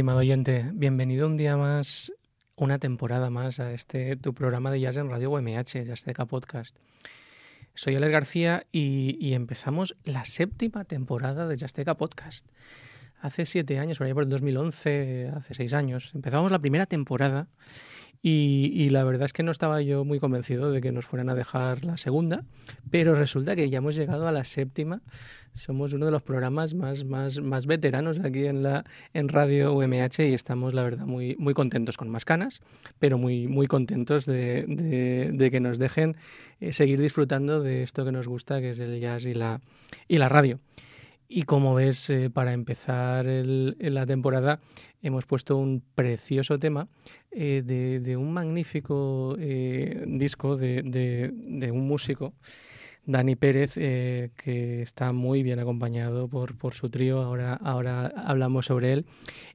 Estimado oyente? Bienvenido un día más, una temporada más a este tu programa de jazz en Radio UMH, de Azteca Podcast. Soy Alex García y, empezamos la séptima temporada de Azteca Podcast. Hace siete años, por ahí por el 2011, hace seis años, empezamos la primera temporada y, la verdad es que no estaba yo muy convencido de que nos fueran a dejar la segunda, pero resulta que ya hemos llegado a la séptima. Somos uno de los programas más, más, más veteranos aquí en, la, en Radio UMH y estamos, la verdad, muy, muy contentos con más canas, pero muy, muy contentos de, de, que nos dejen eh, seguir disfrutando de esto que nos gusta, que es el jazz y la, y la radio. Y como ves, eh, para empezar la temporada hemos puesto un precioso tema eh, de, un magnífico eh, disco de, un músico, Dani Pérez, que está muy bien acompañado por, su trío, ahora, ahora hablamos sobre él,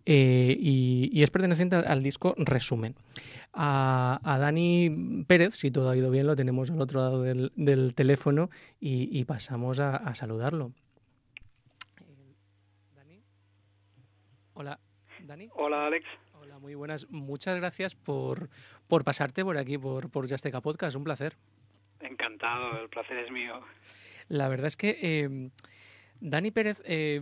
y, es perteneciente al, disco Resumen. A, Dani Pérez, si todo ha ido bien, lo tenemos al otro lado del, teléfono y, pasamos a saludarlo. Hola, Dani. Hola, Alex. Hola, muy buenas. Muchas gracias por, por pasarte por aquí, por, por Yasteca Podcast. Un placer. Encantado, el placer es mío. La verdad es que eh, Dani Pérez eh,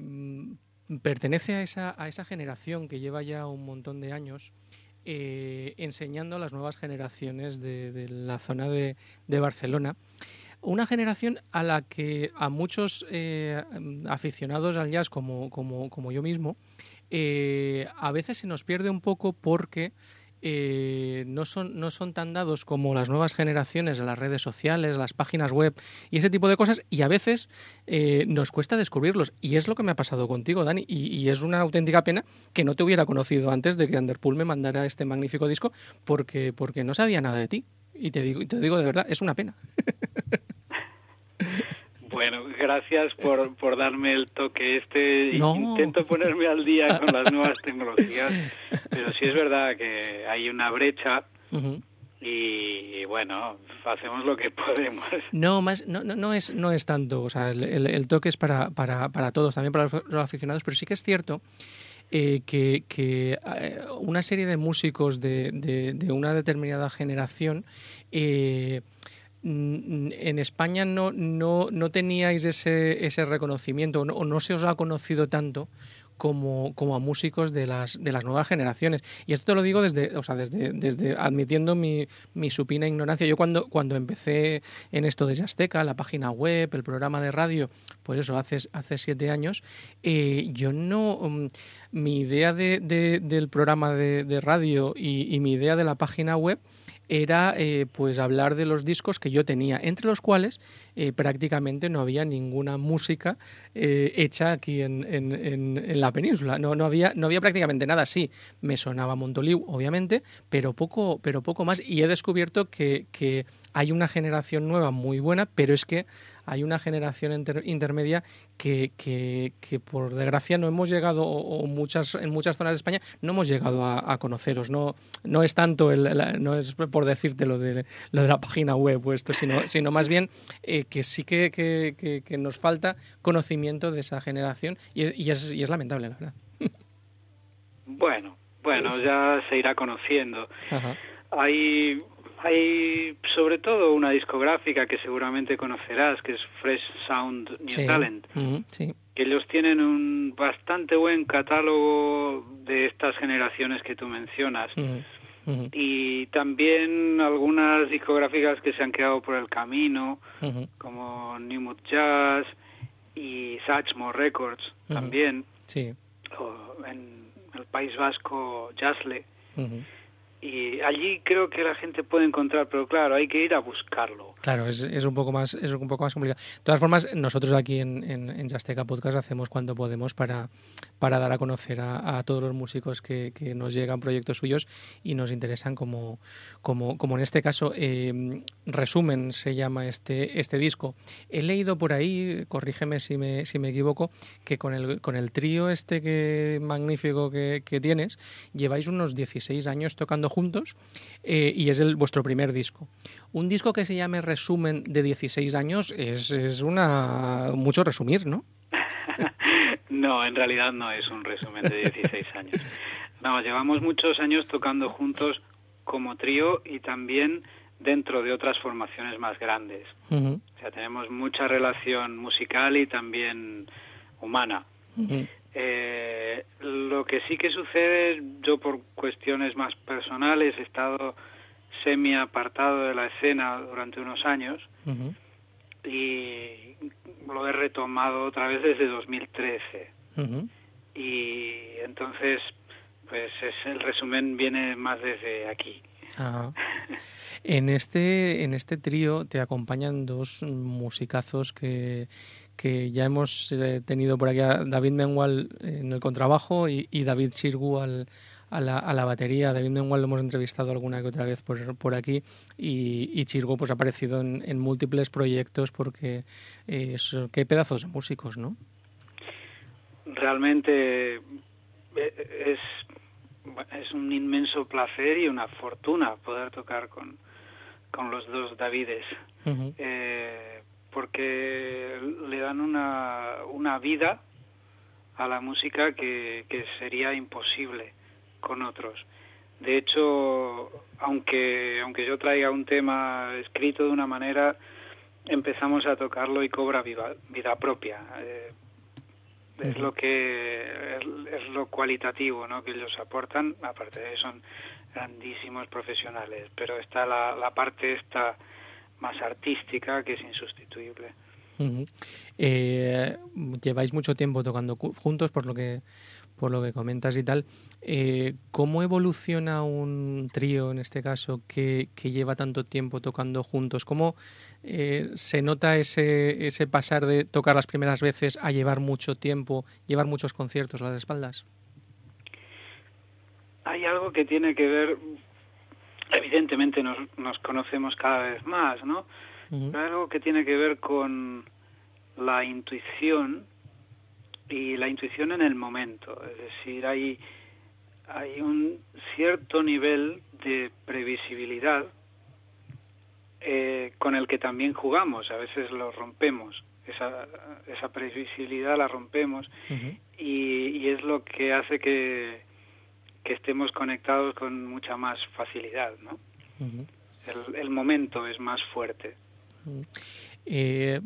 pertenece a esa, a esa generación que lleva ya un montón de años eh, enseñando a las nuevas generaciones de, la zona de, de, Barcelona. Una generación a la que a muchos aficionados al jazz como, como, como yo mismo eh, a veces se nos pierde un poco porque eh, no, son, no son tan dados como las nuevas generaciones las redes sociales, las páginas web y ese tipo de cosas, y a veces eh, nos cuesta descubrirlos. Y es lo que me ha pasado contigo, Dani, y, es una auténtica pena que no te hubiera conocido antes de que Underpool me mandara este magnífico disco, porque, porque no sabía nada de ti. Y te digo, te digo de verdad, es una pena. Bueno, gracias por, por darme el toque este. Intento ponerme al día con las nuevas tecnologías, pero sí es verdad que hay una brecha y, bueno, hacemos lo que podemos. No, más, no, no, no es, no es tanto, o sea, el, el, toque es para, para, para todos, también para los aficionados, pero sí que es cierto eh, que, que eh, una serie de músicos de, de, de una determinada generación eh, en España no, no, no teníais ese, ese reconocimiento o no, se os ha conocido tanto como, como, a músicos de las, de las nuevas generaciones. Y esto te lo digo desde, o sea, desde, desde admitiendo mi, mi, supina ignorancia. Yo cuando, cuando empecé en esto de Azteca, la página web, el programa de radio, pues eso, hace, hace siete años, eh, yo no... Mm, mi idea de, del programa de, radio y mi idea de la página web era eh, pues hablar de los discos que yo tenía, entre los cuales eh, prácticamente no había ninguna música eh, hecha aquí en, en, la península. No, no, había, no había prácticamente nada. Sí, me sonaba Montoliu, obviamente, pero poco, pero poco más. Y he descubierto que, que hay una generación nueva muy buena, pero es que hay una generación intermedia que, que, que, por desgracia no hemos llegado, o, muchas, en muchas zonas de España no hemos llegado a, conoceros. No, no es tanto, el, no es por decirte lo de, lo de la página web puesto, sino, sino más bien eh, que sí que, que, nos falta conocimiento de esa generación y es, y es, y es lamentable, la verdad. Bueno, bueno, ya se irá conociendo. Hay hay sobre todo una discográfica que seguramente conocerás, que es Fresh Sound New Talent. Que ellos tienen un bastante buen catálogo de estas generaciones que tú mencionas. Y también algunas discográficas que se han quedado por el camino, como New Mood Jazz y Satchmo Records también. O en el País Vasco, Jazzle y allí creo que la gente puede encontrar, pero claro, hay que ir a buscarlo. Claro, es, es un poco más es un poco más complicado. De todas formas, nosotros aquí en, en, Podcast hacemos cuando podemos para, para dar a conocer a, todos los músicos que, que, nos llegan proyectos suyos y nos interesan, como, como, como en este caso. Eh, resumen se llama este, este disco. He leído por ahí, corrígeme si me, si me equivoco, que con el, con el trío este que magnífico que, que tienes, lleváis unos 16 años tocando juntos eh, y es el, vuestro primer disco. Un disco que se llame Resumen de 16 años es, es una mucho resumir, ¿no? no, en realidad no es un resumen de 16 años. No, llevamos muchos años tocando juntos como trío y también dentro de otras formaciones más grandes. O sea, tenemos mucha relación musical y también humana. Eh, lo que sí que sucede, yo por cuestiones más personales he estado semi apartado de la escena durante unos años y lo he retomado otra vez desde 2013. Y entonces, pues es, el resumen viene más desde aquí. En este, en este trío te acompañan dos musicazos que, que ya hemos eh, tenido por aquí a David Mengual en el contrabajo y, David Chirgu al, a, la, a, la, batería. David Mengual lo hemos entrevistado alguna que otra vez por, por aquí y, y Chirgu pues ha aparecido en, múltiples proyectos porque eh, qué pedazos de músicos, ¿no? Realmente eh, es, es un inmenso placer y una fortuna poder tocar con, con los dos Davides porque le dan una, una vida a la música que, que sería imposible con otros. De hecho, aunque, aunque yo traiga un tema escrito de una manera, empezamos a tocarlo y cobra vida, vida propia. Eh, es lo que es, lo cualitativo ¿no? que ellos aportan, aparte de eso son grandísimos profesionales, pero está la, la parte esta más artística que es insustituible. Eh, lleváis mucho tiempo tocando juntos, por lo que por lo que comentas y tal. Eh, ¿Cómo evoluciona un trío, en este caso, que, lleva tanto tiempo tocando juntos? ¿Cómo eh, se nota ese, ese pasar de tocar las primeras veces a llevar mucho tiempo, llevar muchos conciertos a las espaldas? Hay algo que tiene que ver evidentemente nos, nos conocemos cada vez más, ¿no? algo que tiene que ver con la intuición y la intuición en el momento. Es decir, hay, hay un cierto nivel de previsibilidad eh, con el que también jugamos, a veces lo rompemos, esa, esa previsibilidad la rompemos y, y, es lo que hace que, que estemos conectados con mucha más facilidad, ¿no? el, momento es más fuerte. Eh,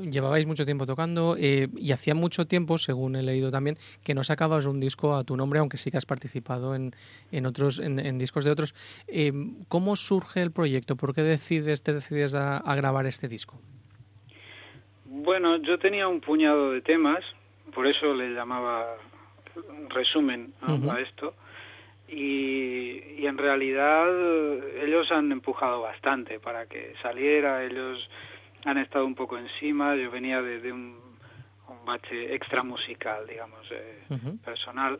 llevabais mucho tiempo tocando eh, y hacía mucho tiempo, según he leído también, que no sacabas un disco a tu nombre, aunque sí que has participado en, en otros, en, discos de otros. Eh, ¿Cómo surge el proyecto? ¿Por qué decides, te decides a, grabar este disco? Bueno, yo tenía un puñado de temas, por eso le llamaba resumen a esto y, en realidad ellos han empujado bastante para que saliera, ellos han estado un poco encima, yo venía de, un, un, bache extra musical, digamos, eh, personal,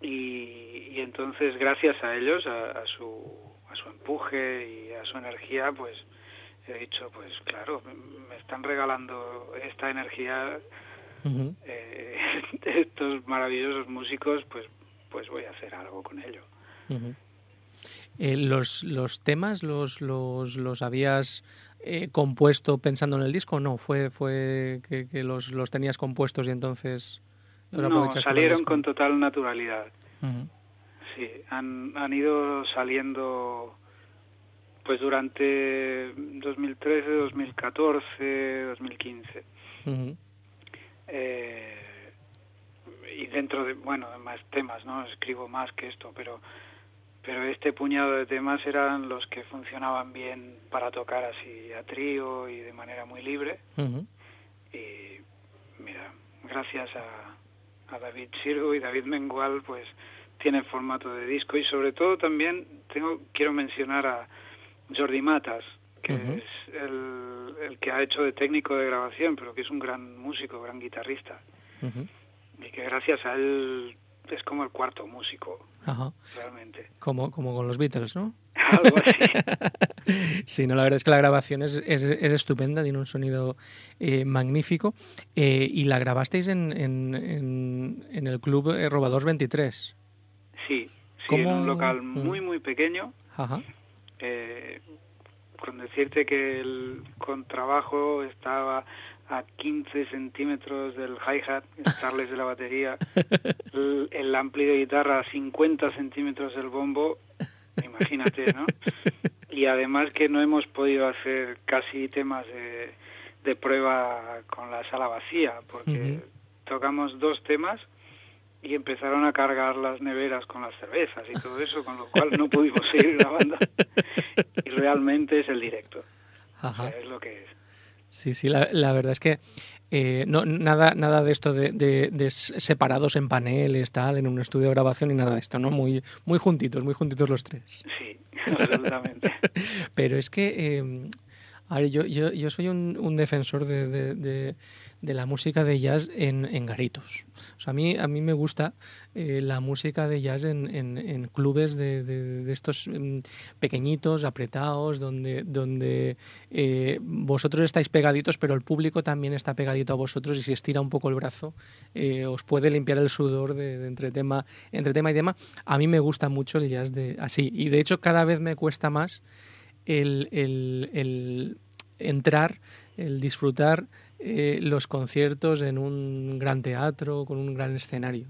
y, entonces gracias a ellos, a, su, a su empuje y a su energía, pues he dicho, pues claro, me están regalando esta energía eh, estos maravillosos músicos, pues pues voy a hacer algo con ello. Eh, los, ¿Los temas los, los, los habías eh, compuesto pensando en el disco no? ¿Fue, fue que, los, los, tenías compuestos y entonces los No, salieron con total naturalidad. Sí, han, han ido saliendo pues durante 2013, 2014, 2015. eh, y dentro de, bueno, más temas, ¿no? Escribo más que esto, pero pero este puñado de temas eran los que funcionaban bien para tocar así a trío y de manera muy libre. Y mira, gracias a, a David Sirgo y David Mengual, pues tiene formato de disco. Y sobre todo también tengo quiero mencionar a Jordi Matas, que es el, el, que ha hecho de técnico de grabación, pero que es un gran músico, gran guitarrista y que gracias a él es como el cuarto músico, realmente. Como, como con los Beatles, ¿no? Algo así. sí, no, la verdad es que la grabación es, es, estupenda, tiene un sonido eh, magnífico. Eh, y la grabasteis en, en, en, el club eh, Robadores 23. Sí, sí en un local mm. muy, muy pequeño. Ajá. con decirte que el contrabajo estaba a 15 centímetros del hi-hat, estarles de la batería, el, el ampli de guitarra a 50 centímetros del bombo, imagínate, ¿no? Y además que no hemos podido hacer casi temas de, de prueba con la sala vacía, porque tocamos dos temas y empezaron a cargar las neveras con las cervezas y todo eso, con lo cual no pudimos seguir grabando. y realmente es el directo. es lo que es. Sí, sí, la, la verdad es que eh, no, nada, nada de esto de, de, separados en paneles, tal, en un estudio de grabación y nada de esto, ¿no? Muy, muy juntitos, muy juntitos los tres. Sí, absolutamente. Pero es que, eh, a ver, yo, yo, yo soy un, un defensor de, la música de jazz en, en garitos. O a, mí, a mí me gusta eh, la música de jazz en, clubes de, estos mm, pequeñitos, apretados, donde, donde eh, vosotros estáis pegaditos, pero el público también está pegadito a vosotros y si estira un poco el brazo, eh, os puede limpiar el sudor de, entre, tema, entre tema y tema. A mí me gusta mucho el jazz así y de hecho cada vez me cuesta más el, el, entrar, el disfrutar eh, los conciertos en un gran teatro, con un gran escenario.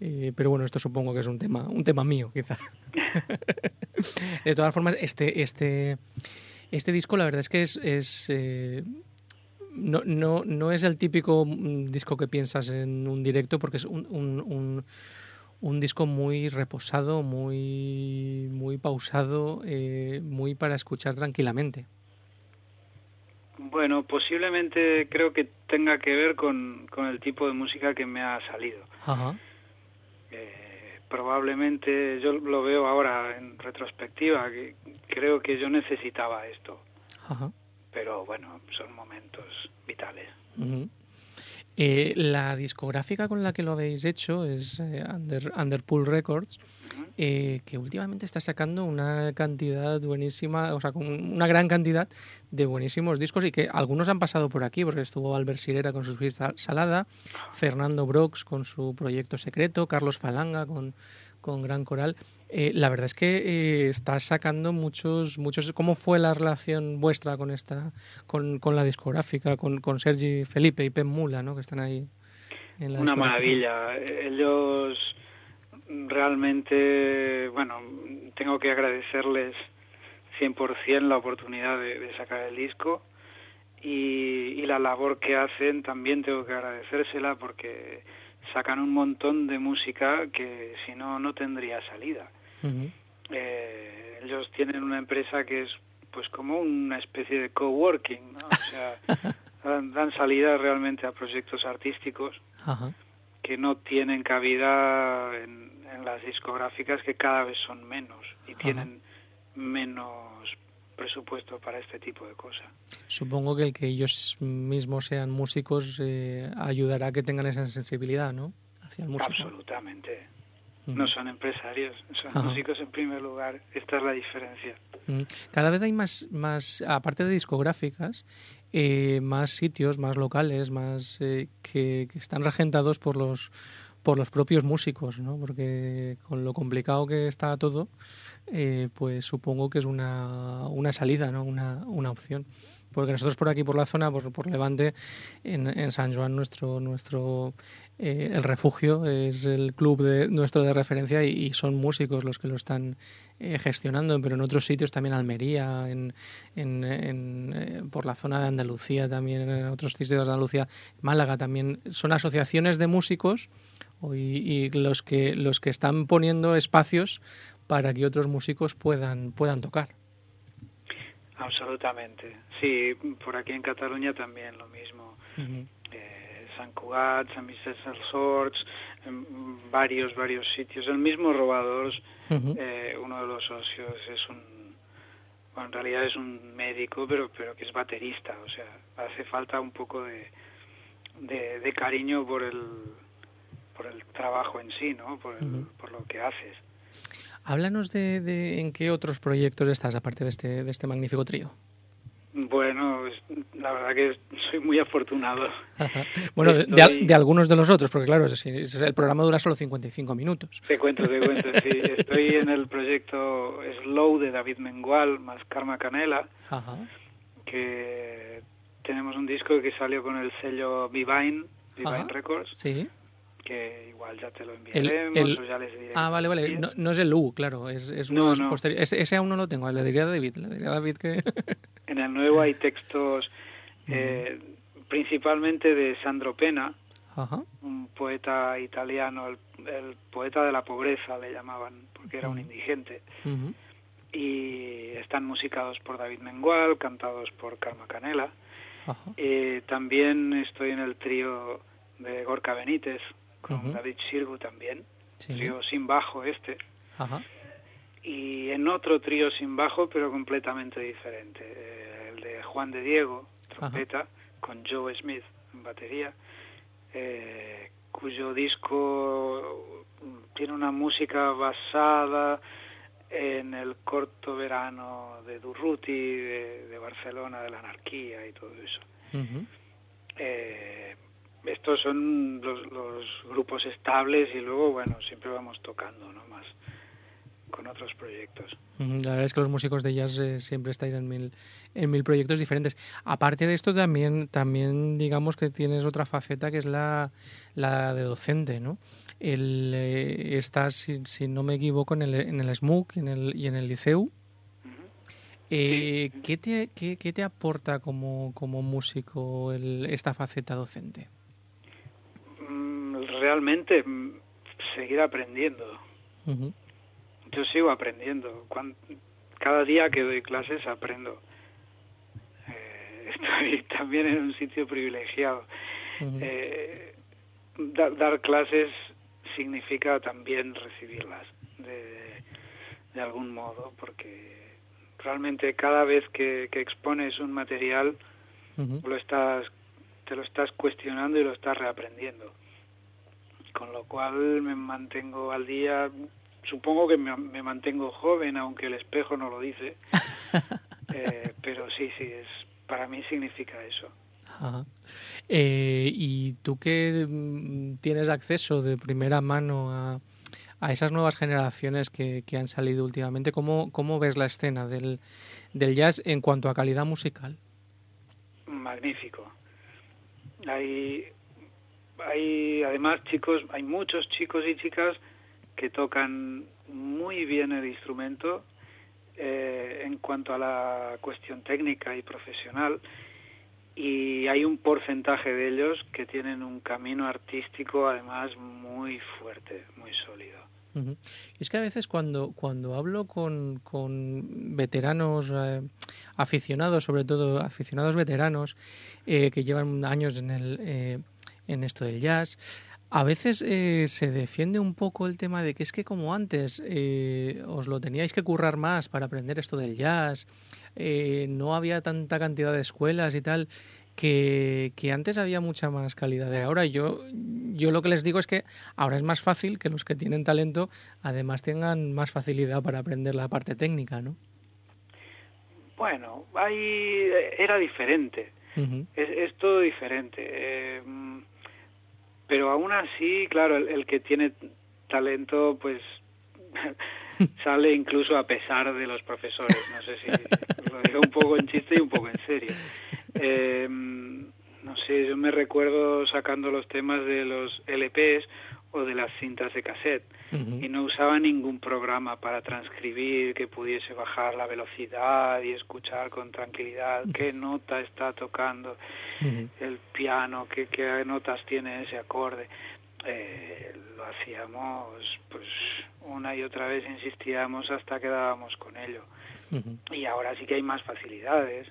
Eh, pero bueno, esto supongo que es un tema, un tema mío, quizá. de todas formas, este, este, este disco, la verdad es que es, es eh, no, no, no, es el típico mm, disco que piensas en un directo, porque es un, un, un, disco muy reposado, muy, muy pausado, muy para escuchar tranquilamente. Bueno, posiblemente creo que tenga que ver con, con el tipo de música que me ha salido. Eh, probablemente yo lo veo ahora en retrospectiva, que creo que yo necesitaba esto. Pero bueno, son momentos vitales. Eh, la discográfica con la que lo habéis hecho es eh, Under, Underpool Records, eh, que últimamente está sacando una cantidad buenísima, o sea, con una gran cantidad de buenísimos discos y que algunos han pasado por aquí, porque estuvo Albert Sirera con su suiza salada, Fernando Brox con su proyecto secreto, Carlos Falanga con, con Gran Coral. Eh, la verdad es que eh, estás sacando muchos, muchos. ¿Cómo fue la relación vuestra con esta, con, con la discográfica, con, con Sergi Felipe y Pep Mula, ¿no? Que están ahí. En la Una maravilla. Ellos realmente, bueno, tengo que agradecerles 100% la oportunidad de, sacar el disco y, y, la labor que hacen también tengo que agradecérsela porque sacan un montón de música que si no, no tendría salida. Eh, ellos tienen una empresa que es pues como una especie de coworking, ¿no? o sea, dan, salida realmente a proyectos artísticos que no tienen cabida en, las discográficas que cada vez son menos y tienen menos presupuesto para este tipo de cosas. Supongo que el que ellos mismos sean músicos eh, ayudará a que tengan esa sensibilidad, ¿no? Hacia el músico. Absolutamente. No son empresarios, son músicos en primer lugar. Esta es la diferencia. Cada vez hay más, más aparte de discográficas, eh, más sitios, más locales, más eh, que, que, están regentados por los por los propios músicos, ¿no? Porque con lo complicado que está todo, eh, pues supongo que es una, una salida, ¿no? Una, una opción porque nosotros por aquí por la zona por, por Levante en, en, San Juan nuestro nuestro eh, el refugio es el club de nuestro de referencia y, son músicos los que lo están eh, gestionando pero en otros sitios también Almería en, en, en eh, por la zona de Andalucía también en otros sitios de Andalucía Málaga también. Son asociaciones de músicos y, y los que los que están poniendo espacios para que otros músicos puedan puedan tocar Absolutamente. Sí, por aquí en Cataluña también lo mismo. eh, San Cugat, San Vicente dels Sorts, en varios, varios sitios. El mismo Robadores, eh, uno de los socios es un, bueno, en realidad es un médico, pero, pero que es baterista. O sea, hace falta un poco de, de, de cariño por el, por el trabajo en sí, ¿no? Por, el, por lo que haces. Háblanos de, de, en qué otros proyectos estás, aparte de este, de este magnífico trío. Bueno, la verdad que soy muy afortunado. Bueno, de, de, algunos de los otros, porque claro, es, es, el programa dura solo 55 minutos. Te cuento, te cuento, sí. Estoy en el proyecto Slow de David Mengual más Karma Canela, Ajá. que tenemos un disco que salió con el sello Vivine, Vivine Records. Sí. Que igual ya te lo enviaremos o ya les diré. Ah, vale, vale. No, es el U, claro. Es, es uno no, Ese, aún no lo tengo. Le diría a David. Le diría a David que... en el nuevo hay textos eh, principalmente de Sandro Pena, un poeta italiano, el, poeta de la pobreza le llamaban, porque era un indigente. Y están musicados por David Mengual, cantados por Karma Canela. Eh, también estoy en el trío de Gorka Benítez, con David Sirgu también, trío sin bajo este. Y en otro trío sin bajo, pero completamente diferente, eh, el de Juan de Diego, trompeta, con Joe Smith en batería, eh, cuyo disco tiene una música basada en el corto verano de Durruti, de, Barcelona, de la anarquía y todo eso. Eh, estos son los, los, grupos estables y luego, bueno, siempre vamos tocando, ¿no? Más con otros proyectos. La verdad es que los músicos de jazz eh, siempre estáis en mil, en mil proyectos diferentes. Aparte de esto, también, también digamos que tienes otra faceta que es la, la de docente, ¿no? El, eh, estás, si, no me equivoco, en el, en el SMUC en el, y en el Liceu. Eh, ¿qué, te, qué, qué, te aporta como, como músico el, esta faceta docente? Realmente mm, seguir aprendiendo yo sigo aprendiendo. cada día que doy clases aprendo. Eh, estoy también en un sitio privilegiado. Eh, dar clases significa también recibirlas de, de, algún modo, porque realmente cada vez que, expones un material lo estás, te lo estás cuestionando y lo estás reaprendiendo. Con lo cual me mantengo al día supongo que me, mantengo joven, aunque el espejo no lo dice. Eh, pero sí, sí, es para mí significa eso. Eh, y tú que mm, tienes acceso de primera mano a, a esas nuevas generaciones que, que, han salido últimamente, ¿cómo, cómo ves la escena del, del jazz en cuanto a calidad musical? Magnífico. Hay, hay además chicos, hay muchos chicos y chicas que tocan muy bien el instrumento eh, en cuanto a la cuestión técnica y profesional y hay un porcentaje de ellos que tienen un camino artístico además muy fuerte, muy sólido. Es que a veces cuando, cuando hablo con, con veteranos eh, aficionados, sobre todo aficionados veteranos, eh, que llevan años en, el, en esto del jazz, a veces eh, se defiende un poco el tema de que es que como antes eh, os lo teníais que currar más para aprender esto del jazz, eh, no había tanta cantidad de escuelas y tal, que, antes había mucha más calidad de ahora. Yo, yo lo que les digo es que ahora es más fácil que los que tienen talento además tengan más facilidad para aprender la parte técnica, ¿no? Bueno, ahí era diferente. es, es, todo diferente pero aún así, claro, el, que tiene talento, pues sale incluso a pesar de los profesores. No sé si lo digo un poco en chiste y un poco en serio. Em, no sé, yo me recuerdo sacando los temas de los LPs o de las cintas de cassette. Y no usaba ningún programa para transcribir que pudiese bajar la velocidad y escuchar con tranquilidad. Qué nota está tocando el piano, qué, qué, notas tiene ese acorde. Eh, lo hacíamos pues una y otra vez insistíamos hasta que dábamos con ello. Y ahora sí que hay más facilidades.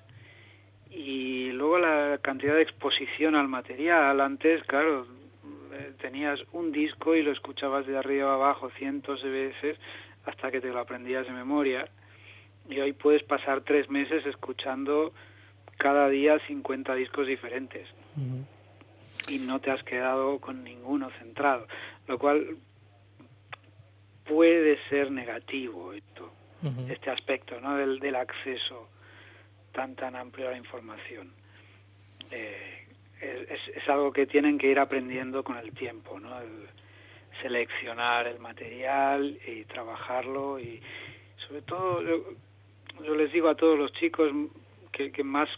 Y luego la cantidad de exposición al material. Antes claro tenías un disco y lo escuchabas de arriba a abajo cientos de veces hasta que te lo aprendías de memoria. Y hoy puedes pasar tres meses escuchando cada día 50 discos diferentes. Y no te has quedado con ninguno centrado. Lo cual puede ser negativo esto, este aspecto ¿no? del, del acceso tan tan amplio a la información. Eh, es, algo que tienen que ir aprendiendo con el tiempo, ¿no? seleccionar el material y trabajarlo y sobre todo yo, les digo a todos los chicos que, más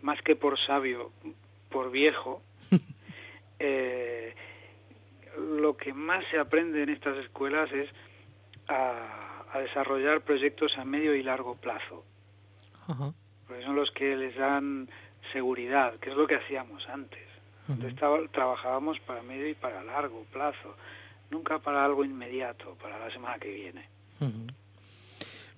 más que por sabio, por viejo, eh, lo que más se aprende en estas escuelas es a, desarrollar proyectos a medio y largo plazo. Porque son los que les dan seguridad, que es lo que hacíamos antes. trabajábamos para medio y para largo plazo, nunca para algo inmediato, para la semana que viene.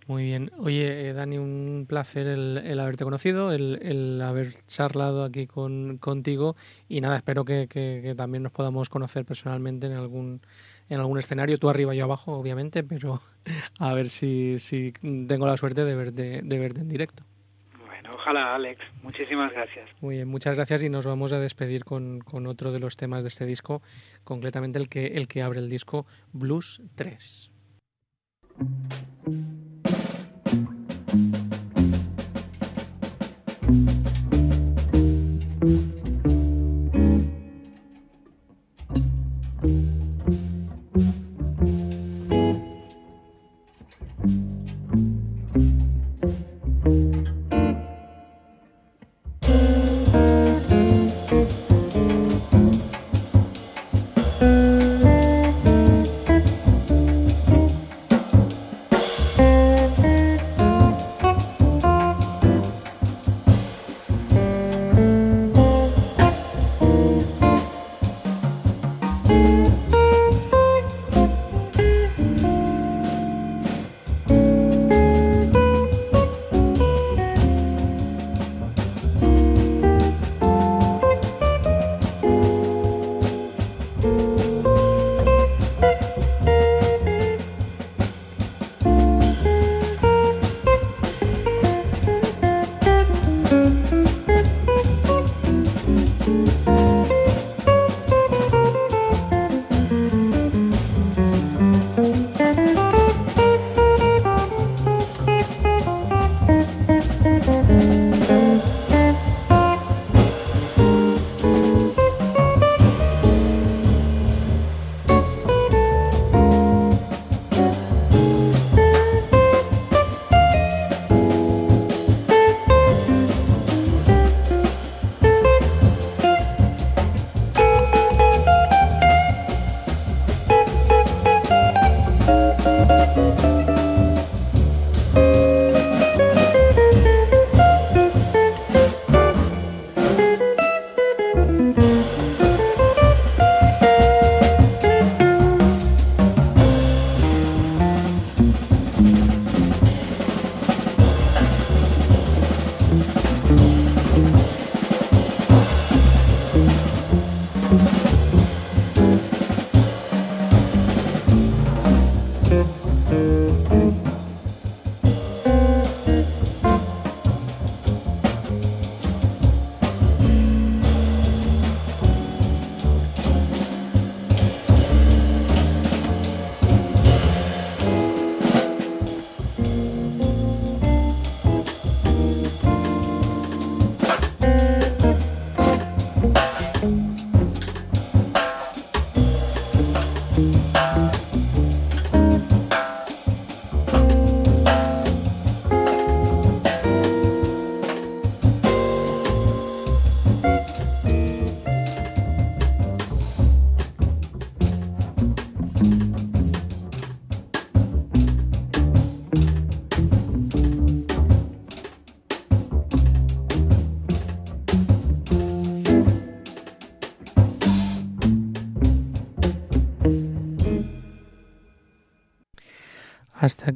Muy bien. Oye, eh, Dani, un placer el, haberte conocido, el, haber charlado aquí con, contigo y nada, espero que, también nos podamos conocer personalmente en algún, en algún escenario, tú arriba y yo abajo, obviamente, pero a ver si, si tengo la suerte de verte, de verte en directo. Ojalá, Alex. Muchísimas gracias. Muy bien, muchas gracias y nos vamos a despedir con, con otro de los temas de este disco, concretamente el que, el que abre el disco Blues 3.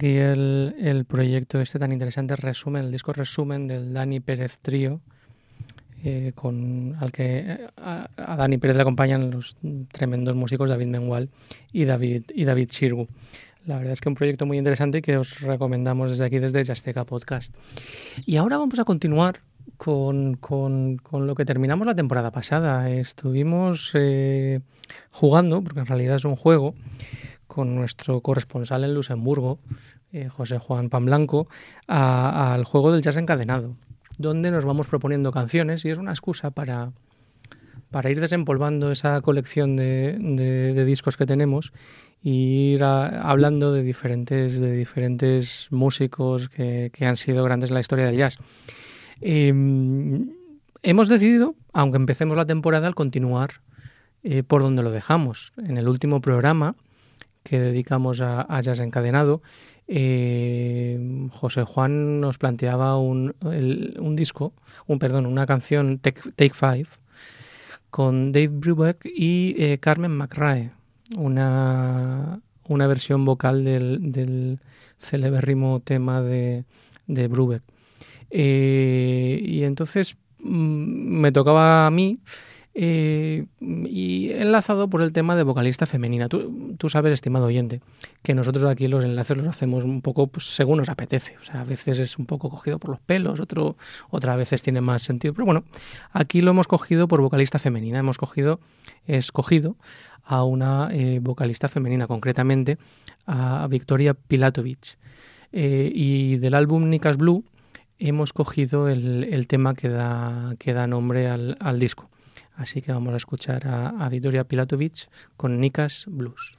Aquí el, proyecto este tan interesante, resumen, el disco resumen del Dani Pérez Trío, eh, con, al que a, Dani Pérez le acompañan los tremendos músicos David Mengual y David, y David Chirgu. La verdad es que un proyecto muy interesante que os recomendamos desde aquí, desde Yasteca Podcast. Y ahora vamos a continuar con, lo que terminamos la temporada pasada. Estuvimos eh, jugando, porque en realidad es un juego, con nuestro corresponsal en Luxemburgo, eh, José Juan Pamblanco, al juego del jazz encadenado, donde nos vamos proponiendo canciones y es una excusa para, para ir desempolvando esa colección de, discos que tenemos e ir hablando de diferentes, de diferentes músicos que, han sido grandes en la historia del jazz. Em, hemos decidido, aunque empecemos la temporada, al continuar eh, por donde lo dejamos. En el último programa que dedicamos a, a Jazz Encadenado, eh, José Juan nos planteaba un, disco, un perdón, una canción Take, Five con Dave Brubeck y eh, Carmen McRae, una, una versión vocal del, del celebérrimo tema de, de Brubeck. Eh, y entonces mm, me tocaba a mí eh, y enlazado por el tema de vocalista femenina. Tú, sabes, estimado oyente, que nosotros aquí los enlaces los hacemos un poco pues, según nos apetece. O sea, a veces es un poco cogido por los pelos, otro, otras veces tiene más sentido. Pero bueno, aquí lo hemos cogido por vocalista femenina. Hemos cogido, escogido a una eh, vocalista femenina, concretamente a Victoria Pilatovich. Eh, y del álbum Nikas Blue hemos cogido el, tema que da, que da nombre al disco. Así que vamos a escuchar a, a Victoria Pilatovich con Nikas Blues.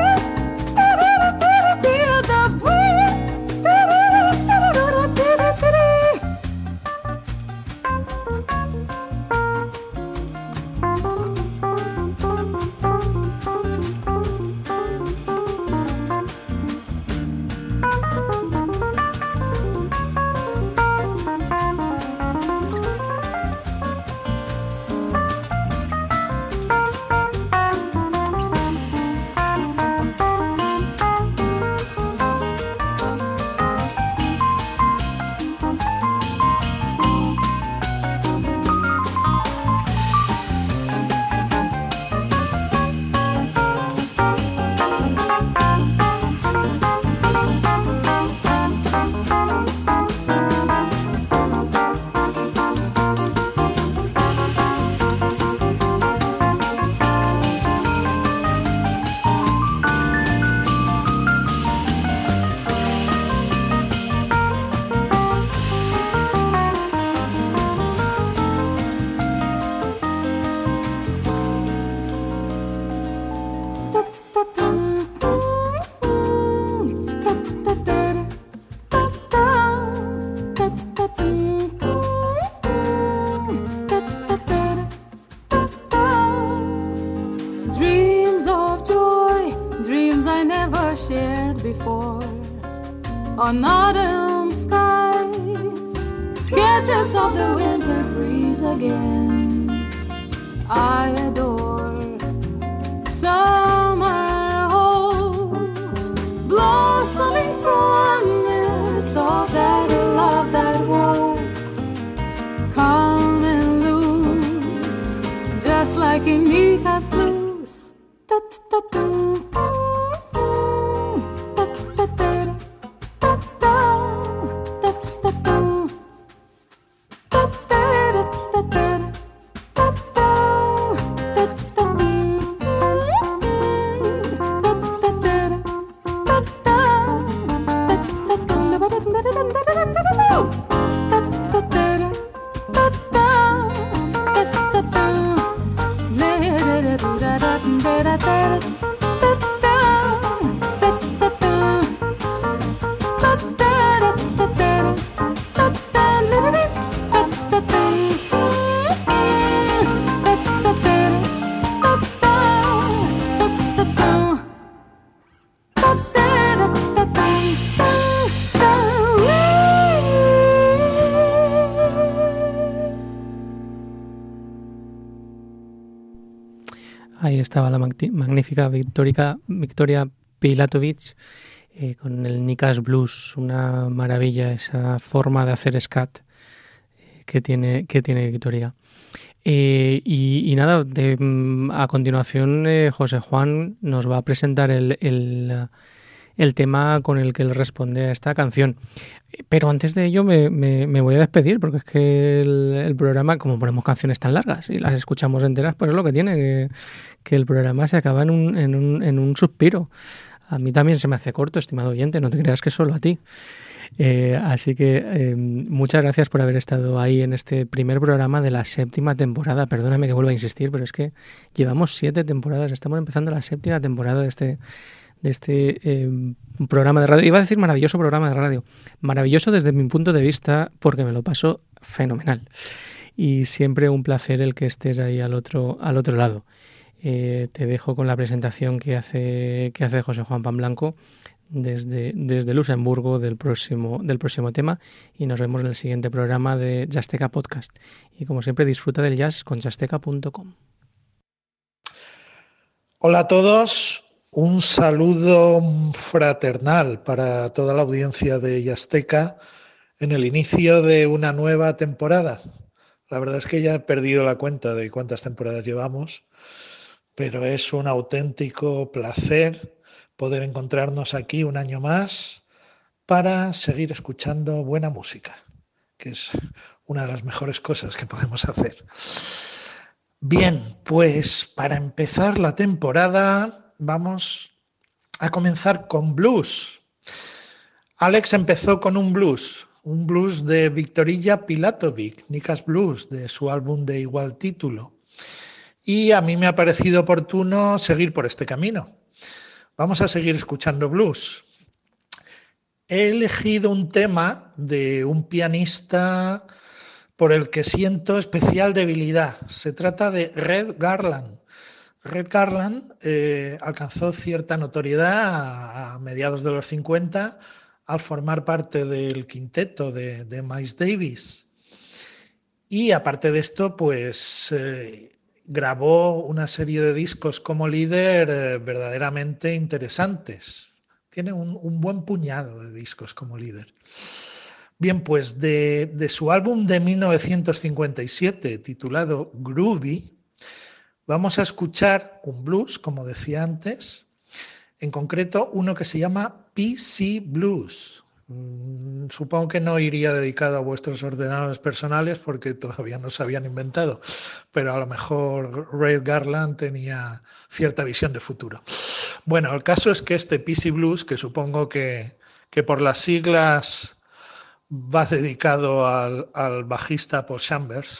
magnífica Victoria, Victoria Pilatovich eh, con el Nikas Blues, una maravilla esa forma de hacer scat eh, que, tiene, que tiene Victoria. Eh, y, nada, mm, a continuación José Juan nos va a presentar el, el, tema con el que él responde a esta canción. Pero antes de ello me, me, voy a despedir porque es que el, programa, como ponemos canciones tan largas y las escuchamos enteras, pues es lo que tiene, que, que el programa se acaba en un, en, un, en un suspiro. A mí también se me hace corto, estimado oyente, no te creas que solo a ti. Eh, así que eh, muchas gracias por haber estado ahí en este primer programa de la séptima temporada. Perdóname que vuelva a insistir, pero es que llevamos siete temporadas, estamos empezando la séptima temporada de este, de este eh, programa de radio. Iba a decir maravilloso programa de radio. Maravilloso desde mi punto de vista porque me lo paso fenomenal. Y siempre un placer el que estés ahí al otro, al otro lado. Eh, te dejo con la presentación que hace, que hace José Juan Pan Blanco desde, desde Luxemburgo del próximo, del próximo tema y nos vemos en el siguiente programa de Jazzteca Podcast. Y como siempre disfruta del jazz con jazzteca.com. Hola a todos, un saludo fraternal para toda la audiencia de Yasteca en el inicio de una nueva temporada. La verdad es que ya he perdido la cuenta de cuántas temporadas llevamos, pero es un auténtico placer poder encontrarnos aquí un año más para seguir escuchando buena música, que es una de las mejores cosas que podemos hacer. Bien, pues para empezar la temporada vamos a comenzar con blues. Alex empezó con un blues, un blues de Victorilla Pilatovic, Nikas Blues, de su álbum de igual título. Y a mí me ha parecido oportuno seguir por este camino. Vamos a seguir escuchando blues. He elegido un tema de un pianista por el que siento especial debilidad. Se trata de Red Garland. Red Garland eh, alcanzó cierta notoriedad a, mediados de los 50 al formar parte del quinteto de, Miles Davis. Y aparte de esto, pues eh, grabó una serie de discos como líder eh, verdaderamente interesantes. Tiene un, buen puñado de discos como líder. Bien, pues de, de su álbum de 1957 titulado Groovy, Vamos a escuchar un blues, como decía antes, en concreto uno que se llama PC Blues. Mm, supongo que no iría dedicado a vuestros ordenadores personales porque todavía no se habían inventado, pero a lo mejor Ray Garland tenía cierta visión de futuro. Bueno, el caso es que este PC Blues, que supongo que, por las siglas va dedicado al, al bajista Paul Chambers,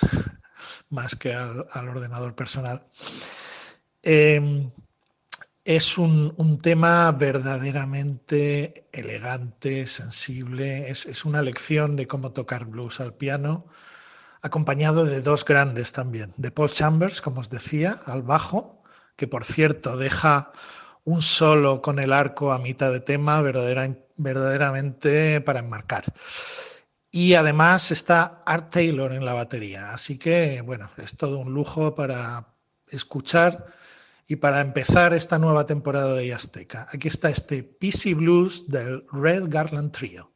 más que al, ordenador personal. Em, es un, tema verdaderamente elegante, sensible, es, una lección de cómo tocar blues al piano, acompañado de dos grandes también, de Paul Chambers, como os decía, al bajo, que por cierto deja un solo con el arco a mitad de tema verdaderamente para enmarcar y además está Art Taylor en la batería. Así que, bueno, es todo un lujo para escuchar y para empezar esta nueva temporada de Azteca. Aquí está este PC Blues del Red Garland Trio.